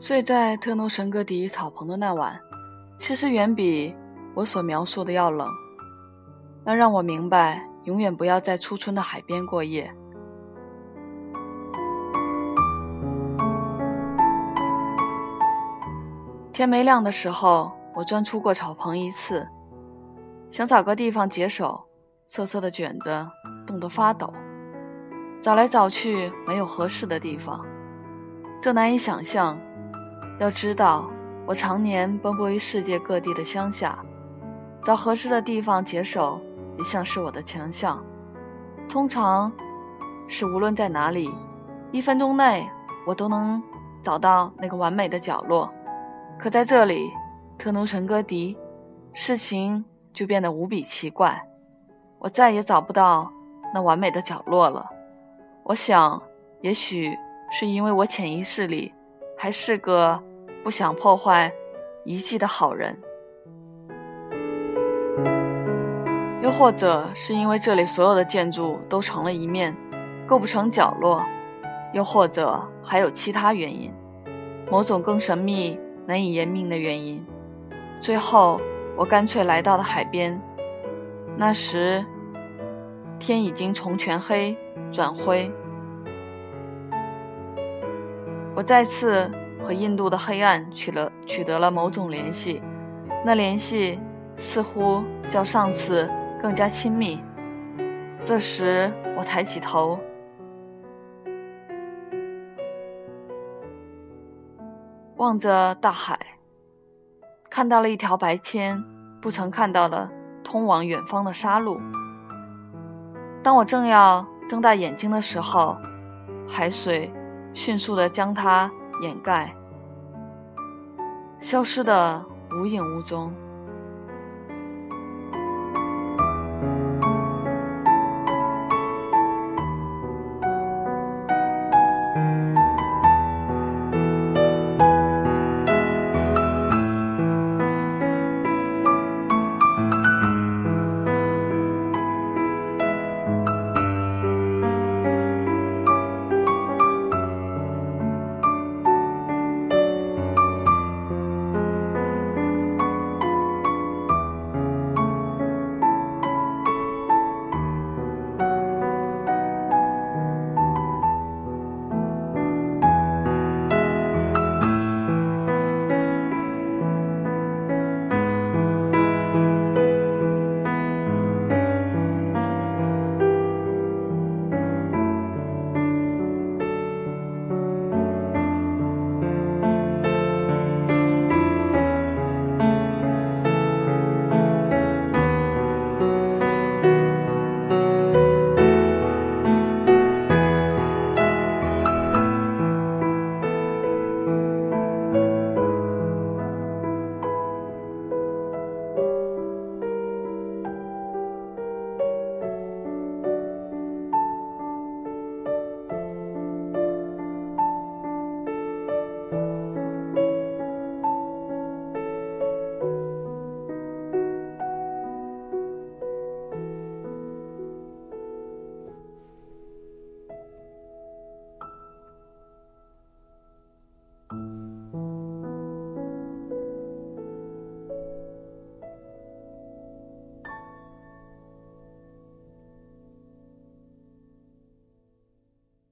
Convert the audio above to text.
睡在特诺神格迪草棚的那晚，其实远比我所描述的要冷。那让我明白，永远不要在初春的海边过夜。天没亮的时候，我钻出过草棚一次，想找个地方解手，瑟瑟的卷子冻得发抖。找来找去，没有合适的地方，这难以想象。要知道，我常年奔波于世界各地的乡下，找合适的地方解手，一向是我的强项。通常，是无论在哪里，一分钟内我都能找到那个完美的角落。可在这里，特努城戈迪，事情就变得无比奇怪，我再也找不到那完美的角落了。我想，也许是因为我潜意识里还是个不想破坏遗迹的好人，又或者是因为这里所有的建筑都成了一面，构不成角落，又或者还有其他原因，某种更神秘、难以言明的原因。最后，我干脆来到了海边。那时，天已经从全黑。转灰，我再次和印度的黑暗取了取得了某种联系，那联系似乎较上次更加亲密。这时，我抬起头，望着大海，看到了一条白天不曾看到的通往远方的沙路。当我正要。睁大眼睛的时候，海水迅速地将它掩盖，消失的无影无踪。